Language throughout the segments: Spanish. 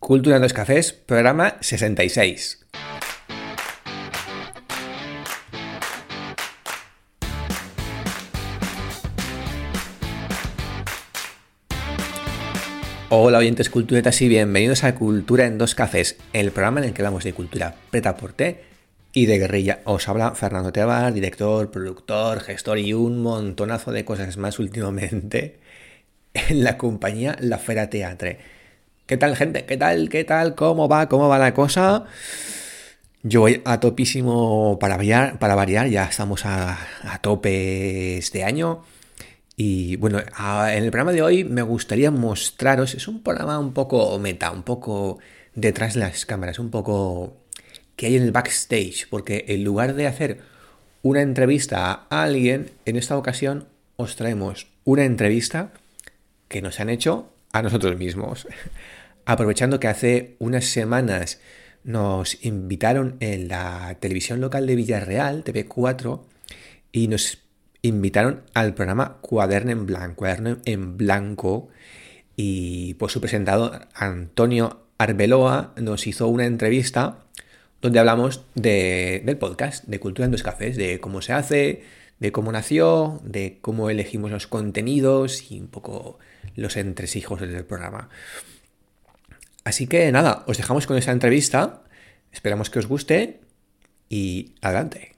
Cultura en dos cafés, programa 66. Hola oyentes culturetas y bienvenidos a Cultura en dos cafés, el programa en el que hablamos de cultura preta por té y de guerrilla. Os habla Fernando Tebar, director, productor, gestor y un montonazo de cosas más últimamente en la compañía La Fera Teatre ¿Qué tal, gente? ¿Qué tal? ¿Qué tal? ¿Cómo va? ¿Cómo va la cosa? Yo voy a topísimo para variar, para variar ya estamos a, tope este año. Y bueno, en el programa de hoy me gustaría mostraros, es un programa un poco meta, un poco detrás de las cámaras, un poco que hay en el backstage, porque en lugar de hacer una entrevista a alguien, en esta ocasión os traemos una entrevista que nos han hecho a nosotros mismos aprovechando que hace unas semanas nos invitaron en la televisión local de Villarreal, TV4, y nos invitaron al programa Cuaderno en Blanco, Cuaderno en Blanco, y pues su presentador Antonio Arbeloa nos hizo una entrevista donde hablamos del podcast, de Cultura en dos Cafés, de cómo se hace, de cómo nació, de cómo elegimos los contenidos y un poco los entresijos del programa. Así que nada, os dejamos con esa entrevista. Esperamos que os guste y adelante.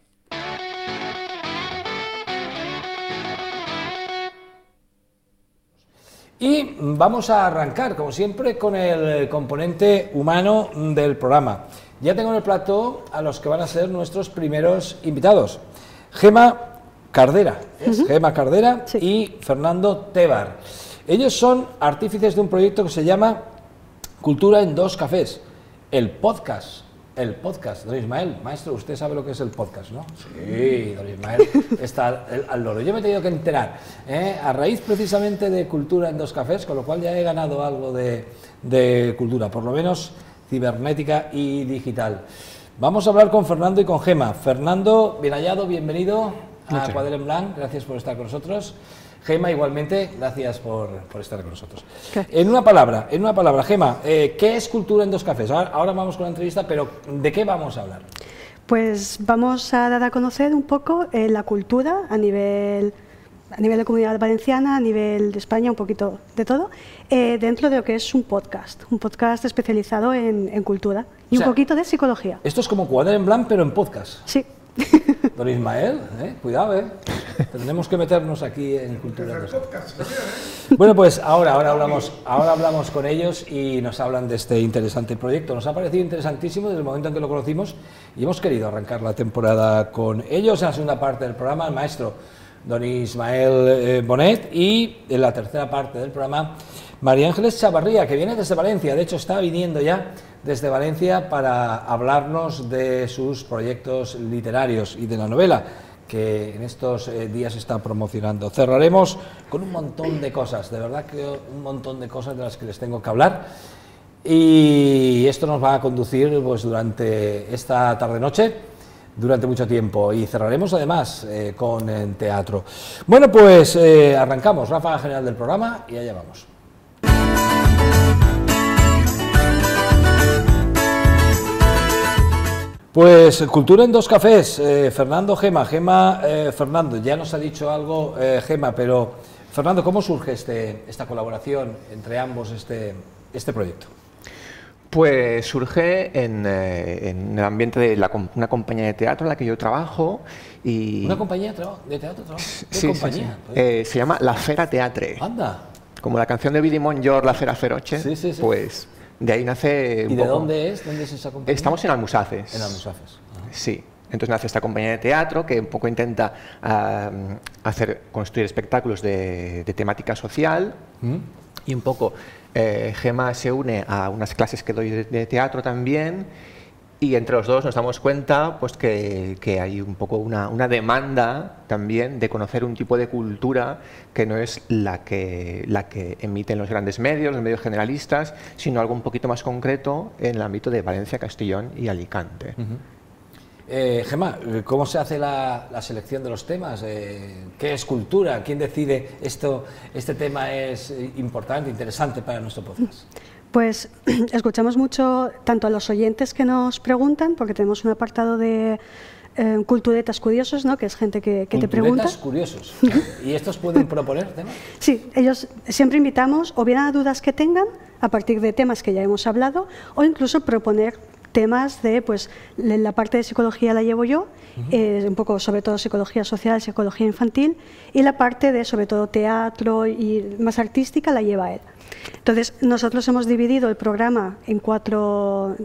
Y vamos a arrancar, como siempre, con el componente humano del programa. Ya tengo en el plato a los que van a ser nuestros primeros invitados. Gema Cardera, Gema Cardera y Fernando Tebar. Ellos son artífices de un proyecto que se llama Cultura en dos cafés. El podcast. El podcast, don Ismael, maestro, usted sabe lo que es el podcast, ¿no? Sí, don Ismael está al loro. Yo me he tenido que enterar, ¿eh? a raíz precisamente de Cultura en dos cafés, con lo cual ya he ganado algo de, cultura, por lo menos cibernética y digital. Vamos a hablar con Fernando y con Gema. Fernando, bien hallado, bienvenido a Cuadren Blanc, gracias por estar con nosotros. Gema, igualmente, gracias por, estar con nosotros. En una palabra, en una palabra, Gema, eh, ¿qué es cultura en dos cafés? Ahora, vamos con la entrevista, pero ¿de qué vamos a hablar? Pues vamos a dar a conocer un poco eh, la cultura a nivel a nivel de comunidad valenciana, a nivel de España, un poquito de todo, eh, dentro de lo que es un podcast, un podcast especializado en, cultura y un poquito de psicología. Esto es como Cuadra en Blanc, pero en podcast. Sí. Don Ismael, eh, cuidado, ¿eh? Tendremos que meternos aquí en cultura. Bueno, pues ahora, ahora, hablamos, ahora hablamos con ellos y nos hablan de este interesante proyecto. Nos ha parecido interesantísimo desde el momento en que lo conocimos y hemos querido arrancar la temporada con ellos en la segunda parte del programa, el maestro don Ismael eh, Bonet y en la tercera parte del programa María Ángeles Chavarría, que viene desde Valencia, de hecho está viniendo ya desde Valencia para hablarnos de sus proyectos literarios y de la novela que en estos eh, días está promocionando. Cerraremos con un montón de cosas, de verdad que un montón de cosas de las que les tengo que hablar. Y esto nos va a conducir pues, durante esta tarde-noche, durante mucho tiempo. Y cerraremos además eh, con el teatro. Bueno, pues eh, arrancamos, ráfaga general del programa y allá vamos. Pues cultura en dos cafés, eh, Fernando Gema, Gema eh, Fernando, ya nos ha dicho algo Gema, pero Fernando, ¿cómo surge este, esta colaboración entre ambos, este, este proyecto? Pues surge en, el ambiente de una compañía de teatro en la que yo trabajo y... ¿Una compañía de teatro? ¿Qué sí, compañía? se llama La Fera Teatre. Anda. Como la canción de Billy Monjor, La Fera Feroche, pues de ahí nace. ¿Y de dónde es? ¿Dónde es esa compañía? Estamos en Almusafes. En Almusafes. Sí. Entonces nace esta compañía de teatro que un poco intenta hacer, construir espectáculos de, temática social ¿Mm? y un poco eh, Gema se une a unas clases que doy de teatro también y entre los dos nos damos cuenta pues, que, hay un poco una, una, demanda también de conocer un tipo de cultura que no es la que, la que emiten los grandes medios, los medios generalistas, sino algo un poquito más concreto en el ámbito de Valencia, Castellón y Alicante. Eh, Gemma, ¿cómo se hace la, la selección de los temas? Eh, ¿Qué es cultura? ¿Quién decide esto? Este tema es importante, interesante para nuestro podcast. Pues escuchamos mucho tanto a los oyentes que nos preguntan, porque tenemos un apartado de eh, culturetas curiosos, ¿no? que es gente que, que te pregunta. curiosos. ¿Y estos pueden proponer temas? Sí, ellos siempre invitamos o bien a dudas que tengan a partir de temas que ya hemos hablado o incluso proponer temas de, pues, la parte de psicología la llevo yo, eh, un poco sobre todo psicología social, psicología infantil, y la parte de sobre todo teatro y más artística la lleva él. Entonces, nosotros hemos dividido el programa en cuatro,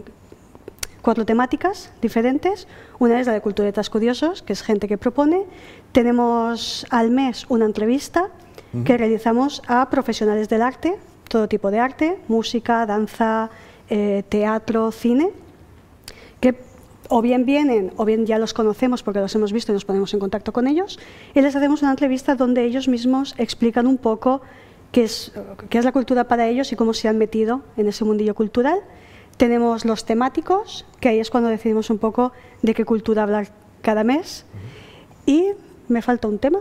cuatro temáticas diferentes. Una es la de culturetas curiosos, que es gente que propone. Tenemos al mes una entrevista que realizamos a profesionales del arte, todo tipo de arte, música, danza, eh, teatro, cine, o bien vienen o bien ya los conocemos porque los hemos visto y nos ponemos en contacto con ellos, y les hacemos una entrevista donde ellos mismos explican un poco qué es, qué es la cultura para ellos y cómo se han metido en ese mundillo cultural. Tenemos los temáticos, que ahí es cuando decidimos un poco de qué cultura hablar cada mes. Y me falta un tema.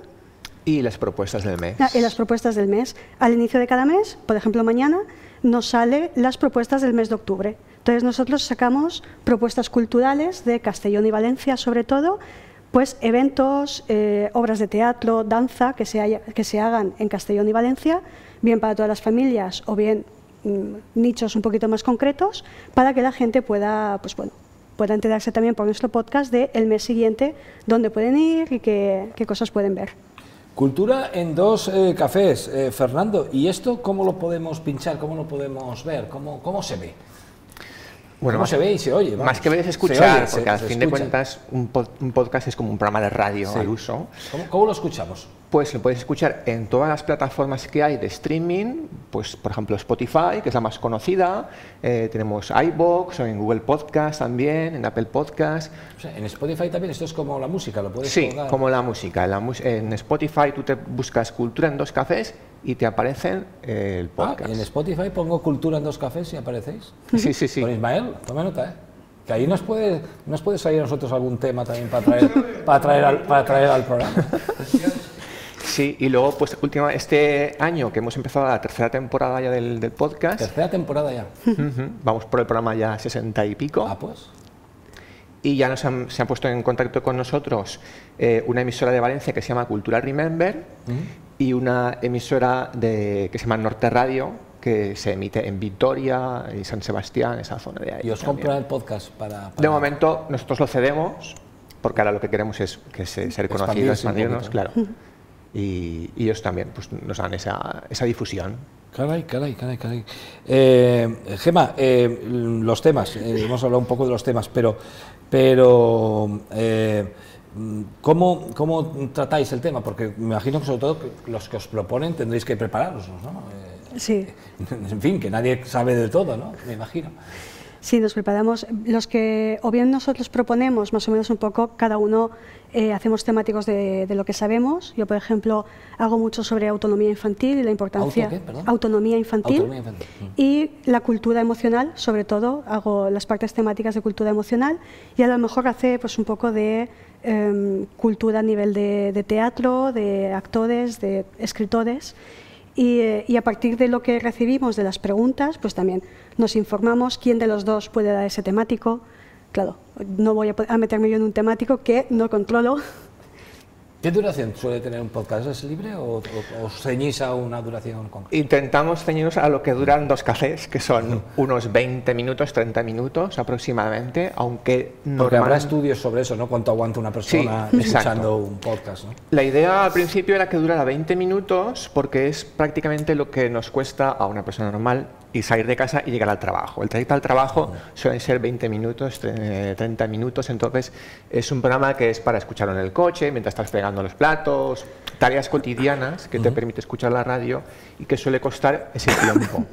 Y las propuestas del mes. Ah, y las propuestas del mes. Al inicio de cada mes, por ejemplo mañana, nos sale las propuestas del mes de octubre. Entonces nosotros sacamos propuestas culturales de Castellón y Valencia sobre todo, pues eventos, eh, obras de teatro, danza que se, que se hagan en Castellón y Valencia, bien para todas las familias o bien mm, nichos un poquito más concretos, para que la gente pueda, pues bueno, pueda enterarse también por nuestro podcast del el mes siguiente, dónde pueden ir y qué, cosas pueden ver. Cultura en dos eh, cafés, eh, Fernando. ¿Y esto cómo lo podemos pinchar? ¿Cómo lo podemos ver? ¿Cómo, cómo se ve? Bueno, más, se ve y se oye? Más que ver es escuchar, porque al fin de cuentas un, podcast es como un programa de radio al uso. ¿Cómo, lo escuchamos? Pues lo puedes escuchar en todas las plataformas que hay de streaming, pues por ejemplo Spotify, que es la más conocida, eh, tenemos iBox o en Google Podcast también, en Apple Podcast. en Spotify también esto es como la música, lo puedes Sí, como la música. En, Spotify tú te buscas Cultura en dos cafés y te aparecen eh, el ah, podcast. en Spotify pongo Cultura en dos cafés y aparecéis. Sí, sí, sí. Con Ismael, toma nota, ¿eh? Que ahí nos puede, nos puede salir a nosotros algún tema también para traer, para traer, al, para traer al programa. Sí, y luego, pues, última, este año que hemos empezado la tercera temporada ya del, podcast. Tercera temporada ya. Vamos por el programa ya sesenta y pico. Ah, pues. Y ya nos han, se han puesto en contacto con nosotros eh, una emisora de Valencia que se llama Cultura Remember y una emisora de, que se llama Norte Radio, que se emite en Vitoria y San Sebastián, esa zona de ahí. ¿Y os compran el podcast para, De momento nosotros lo cedemos, porque ahora lo que queremos es que se, ser conocidos, expandirnos, claro y, ellos también pues, nos dan esa, esa difusión. Caray, caray, caray, caray. Eh, Gema, eh, los temas, eh, hemos hablado un poco de los temas, pero, pero eh, ¿cómo, ¿cómo, tratáis el tema? Porque me imagino que sobre todo los que os proponen tendréis que prepararlos, ¿no? sí. En fin, que nadie sabe de todo, ¿no? Me imagino. Sí, nos preparamos. Los que, o bien nosotros proponemos más o menos un poco, cada uno eh, hacemos temáticos de, lo que sabemos. Yo, por ejemplo, hago mucho sobre autonomía infantil y la importancia. Autonomía infantil. Autonomía infantil. Y la cultura emocional, sobre todo, hago las partes temáticas de cultura emocional y a lo mejor hace pues, un poco de em, cultura a nivel de, de teatro, de actores, de escritores. Eh, y, a partir de lo que recibimos de las preguntas, pues también nos informamos quién de los dos puede dar ese temático. Claro, no voy a meterme yo en un temático que no controlo ¿Qué duración suele tener un podcast? ¿Es libre o, os ceñís a una duración concreta? Intentamos ceñirnos a lo que duran dos cafés, que son unos 20 minutos, 30 minutos aproximadamente, aunque no. Porque habrá estudios sobre eso, ¿no? Cuánto aguanta una persona escuchando un podcast, ¿no? La idea al principio era que durara 20 minutos porque es prácticamente lo que nos cuesta a una persona normal y salir de casa y llegar al trabajo. El trayecto al trabajo suele ser 20 minutos, 30 minutos, entonces es un programa que es para escucharlo en el coche, mientras estás pegando los platos, tareas cotidianas que te permite escuchar la radio y que suele costar ese tiempo.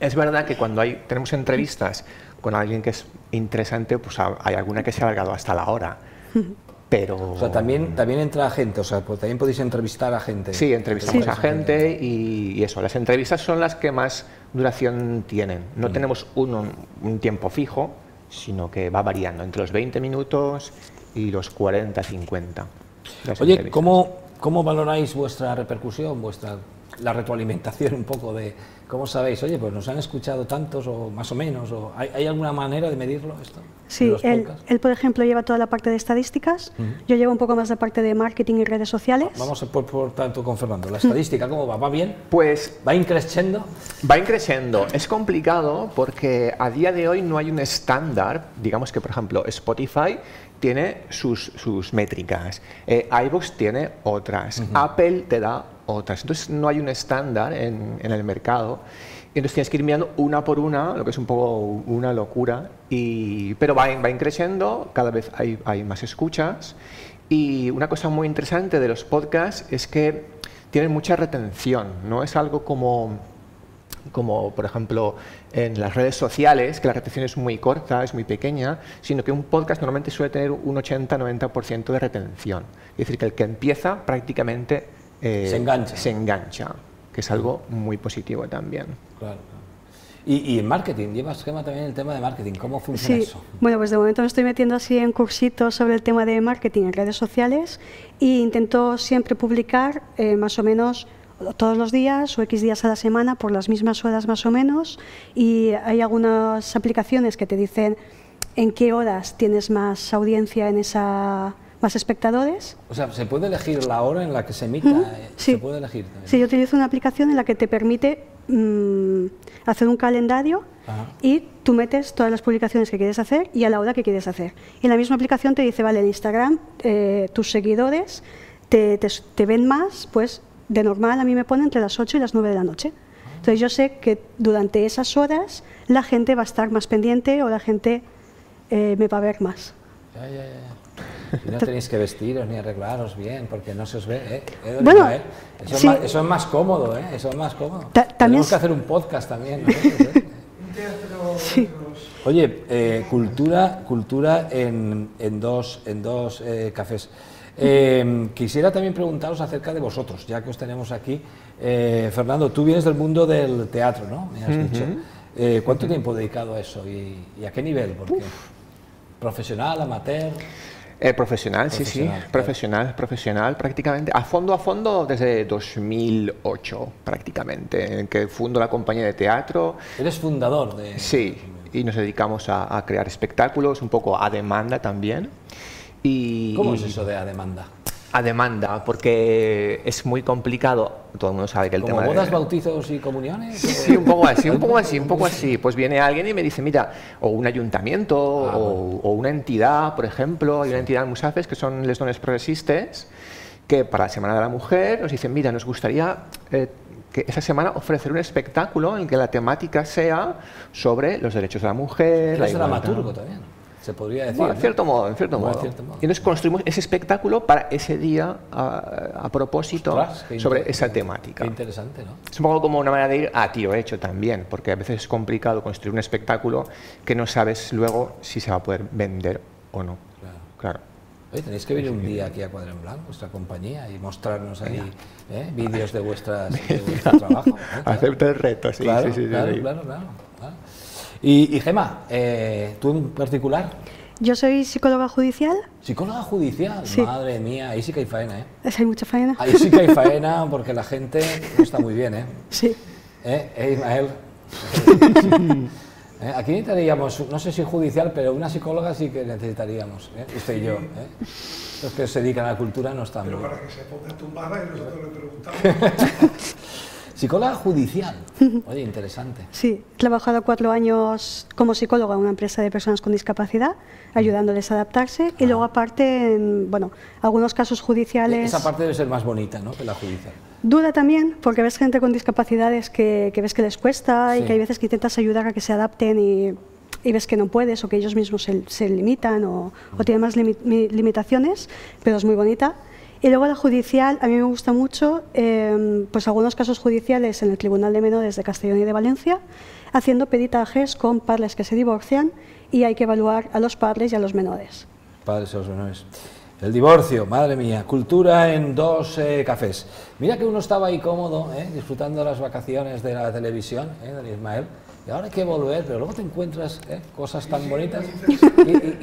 es verdad que cuando hay, tenemos entrevistas con alguien que es interesante, pues hay alguna que se ha alargado hasta la hora. Pero... O sea, también, también entra gente, o sea, pues también podéis entrevistar a gente. Sí, entrevistamos a gente y, eso, las entrevistas son las que más duración tienen. No mm. tenemos un tiempo fijo, sino que va variando entre los 20 minutos y los 40, 50. Oye, ¿cómo, ¿cómo valoráis vuestra repercusión, vuestra la retroalimentación un poco de cómo sabéis, oye, pues nos han escuchado tantos o más o menos, o ¿hay, alguna manera de medirlo esto? Sí, él, él, por ejemplo lleva toda la parte de estadísticas, yo llevo un poco más la parte de marketing y redes sociales. Vamos por, por tanto con Fernando, la estadística, ¿cómo va? ¿Va bien? Pues... ¿Va increciendo? Va increciendo, es complicado porque a día de hoy no hay un estándar, digamos que por ejemplo Spotify tiene sus, sus métricas, eh, iVoox tiene otras, Apple te da otras. Entonces no hay un estándar en, en, el mercado. Entonces tienes que ir mirando una por una, lo que es un poco una locura, y, pero va, va creciendo, cada vez hay, hay más escuchas. Y una cosa muy interesante de los podcasts es que tienen mucha retención, no es algo como como por ejemplo en las redes sociales, que la retención es muy corta, es muy pequeña, sino que un podcast normalmente suele tener un 80-90% de retención. Es decir, que el que empieza prácticamente eh, se, engancha. se engancha, que es algo muy positivo también. Claro. Y, y, en marketing, llevas esquema también el tema de marketing, ¿cómo funciona sí. Bueno, pues de momento me estoy metiendo así en cursitos sobre el tema de marketing en redes sociales e intento siempre publicar eh, más o menos todos los días o X días a la semana por las mismas horas más o menos y hay algunas aplicaciones que te dicen en qué horas tienes más audiencia en esa más espectadores. O sea, ¿se puede elegir la hora en la que se emita? Eh, sí. ¿Se puede elegir Sí, yo utilizo una aplicación en la que te permite mm, hacer un calendario y tú metes todas las publicaciones que quieres hacer y a la hora que quieres hacer. Y en la misma aplicación te dice, vale, en Instagram eh, tus seguidores te, te, te, ven más, pues de normal a mí me pone entre las 8 y las 9 de la noche. Entonces yo sé que durante esas horas la gente va a estar más pendiente o la gente eh, me va a ver más. Ya, ya, ya. Y no tenéis que vestiros ni arreglaros bien porque no se os ve. ¿eh? ¿Eh, bueno, ¿eh? Eso, es más, eso, es más, cómodo, ¿eh? eso es más cómodo. también Tenemos que hacer un podcast también. ¿no? sí. Oye, eh, cultura, cultura en, en dos, en dos cafés. Eh, quisiera también preguntaros acerca de vosotros, ya que os tenemos aquí. Eh, Fernando, tú vienes del mundo del teatro, ¿no? Me has dicho. Eh, ¿Cuánto tiempo dedicado a eso y, a qué nivel? Porque, ¿Profesional, amateur? profesional, sí, sí, profesional, profesional, prácticamente, a fondo, a fondo desde 2008, prácticamente, en que fundo la compañía de teatro. ¿Eres fundador de...? Sí, y nos dedicamos a, a crear espectáculos, un poco a demanda también. Y, ¿Cómo es eso de a demanda? A demanda, porque es muy complicado. Todo el mundo sabe que el tema. bodas, bautizos y comuniones? Sí, un poco así, un poco así, un poco así. Pues viene alguien y me dice, mira, o un ayuntamiento ah, o, una entidad, por ejemplo, hay una entidad en Musafes que son les dones progresistes, que para la Semana de la Mujer nos dicen, mira, nos gustaría eh, que esa semana ofrecer un espectáculo en que la temática sea sobre los derechos de la mujer. Es dramaturgo también se podría decir. en cierto modo, en cierto, modo. Y entonces construimos ese espectáculo para ese día a, propósito sobre esa temática. Qué interesante, ¿no? Es un poco como una manera de ir, ah, tío, hecho también, porque a veces es complicado construir un espectáculo que no sabes luego si se va a poder vender o no. Claro. claro. Oye, tenéis que venir un día aquí a Cuadro en Blanco, vuestra compañía, y mostrarnos ahí ¿eh? vídeos de, vuestras, de vuestro trabajo. ¿eh? Acepta el reto, sí, claro, sí, sí, claro, claro, claro, y, y Gema, eh, ¿tú en particular? Yo soy psicóloga judicial. ¿Psicóloga judicial? Madre mía, ahí sí que hay faena, ¿eh? Hay mucha faena. Ahí sí que hay faena porque la gente no está muy bien, ¿eh? Sí. ¿Eh, ¿Eh Ismael? ¿Eh? Aquí necesitaríamos, no sé si judicial, pero una psicóloga sí que necesitaríamos, ¿eh? usted y yo. ¿eh? Los que se dedican a la cultura no están Pero para que se ponga tumbada y nosotros le preguntamos. Psicóloga judicial. Oye, interesante. Sí, he trabajado cuatro años como psicóloga en una empresa de personas con discapacidad, ayudándoles a adaptarse y luego aparte, en, bueno, algunos casos judiciales... Esa parte debe ser más bonita, ¿no?, que la judicial. Duda también, porque ves gente con discapacidades que, que ves que les cuesta y que hay veces que intentas ayudar a que se adapten y, y ves que no puedes o que ellos mismos se, se limitan o, o, tienen más limitaciones, pero es muy bonita. Y luego la judicial, a mí me gusta mucho, eh, pues algunos casos judiciales en el Tribunal de Menores de Castellón y de Valencia, haciendo peritajes con padres que se divorcian y hay que evaluar a los padres y a los menores. Padres y a los menores. El divorcio, madre mía, cultura en dos eh, cafés. Mira que uno estaba ahí cómodo, eh, disfrutando las vacaciones de la televisión, eh, de Ismael, y ahora hay que volver, pero luego te encuentras eh, cosas tan bonitas y,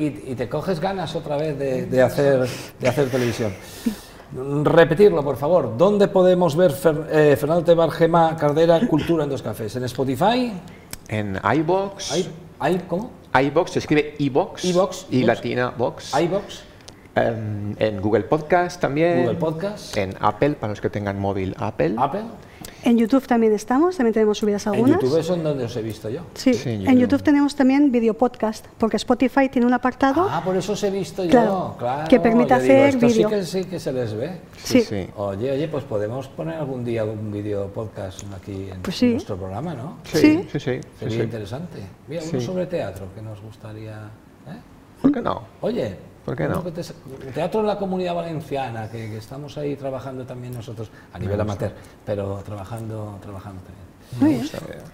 y, y, te coges ganas otra vez de, de, hacer, de hacer televisión. Repetirlo, por favor. ¿Dónde podemos ver Fer- eh, Fernando Tebar, Cardera, Cultura en dos cafés? ¿En Spotify? En iBox. ¿Hay, hay cómo? iBox se escribe iBox. iVox, Y latina box. iBox, Em, en Google Podcast también. Google Podcast, En Apple, para los que tengan móvil Apple. Apple. En YouTube también estamos, también tenemos subidas En algunas. YouTube es donde os he visto yo. Sí, Sí, en en YouTube. YouTube tenemos también video podcast, porque Spotify tiene un apartado. Ah, por eso os he visto yo. Claro, Claro. que permite hacer esto vídeo. Sí que, sí que se les ve. sí. sí. Oye, oye, pues podemos poner algún día un vídeo podcast aquí en Pues sí. nuestro programa, ¿no? Sí, Sí. sí, sí. sí, Sería sí. interesante. Mira, uno Sí. sobre teatro que nos gustaría. ¿eh? ¿Por qué no? Oye, ¿Por qué no? te- teatro en la comunidad valenciana, que, que estamos ahí trabajando también nosotros, a nivel amateur, pero trabajando, trabajando también.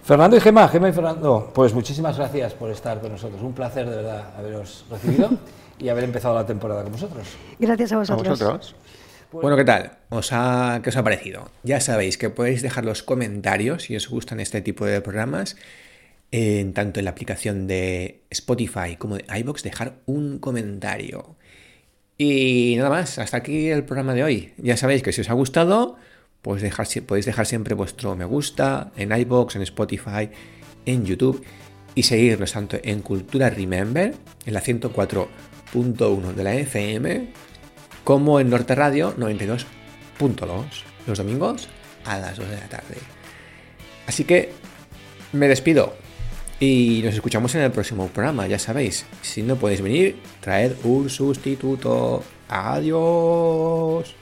Fernando y Gema, Gema y Fernando, pues muchísimas gracias por estar con nosotros. Un placer de verdad haberos recibido y haber empezado la temporada con vosotros. Gracias a ¿A vosotros. vosotros? Bueno, ¿qué tal? ¿Os ha, ¿Qué os ha parecido? Ya sabéis que podéis dejar los comentarios si os gustan este tipo de programas, en tanto en la aplicación de Spotify como de iBox, dejar un comentario. Y nada más, hasta aquí el programa de hoy. Ya sabéis que si os ha gustado, pues dejar, podéis dejar siempre vuestro me gusta en iBox, en Spotify, en YouTube y seguirnos tanto en Cultura Remember, en la 104.1 de la FM, como en Norte Radio 92.2, los domingos a las 2 de la tarde. Así que me despido y nos escuchamos en el próximo programa, ya sabéis. Si no podéis venir, traed un sustituto. Adiós.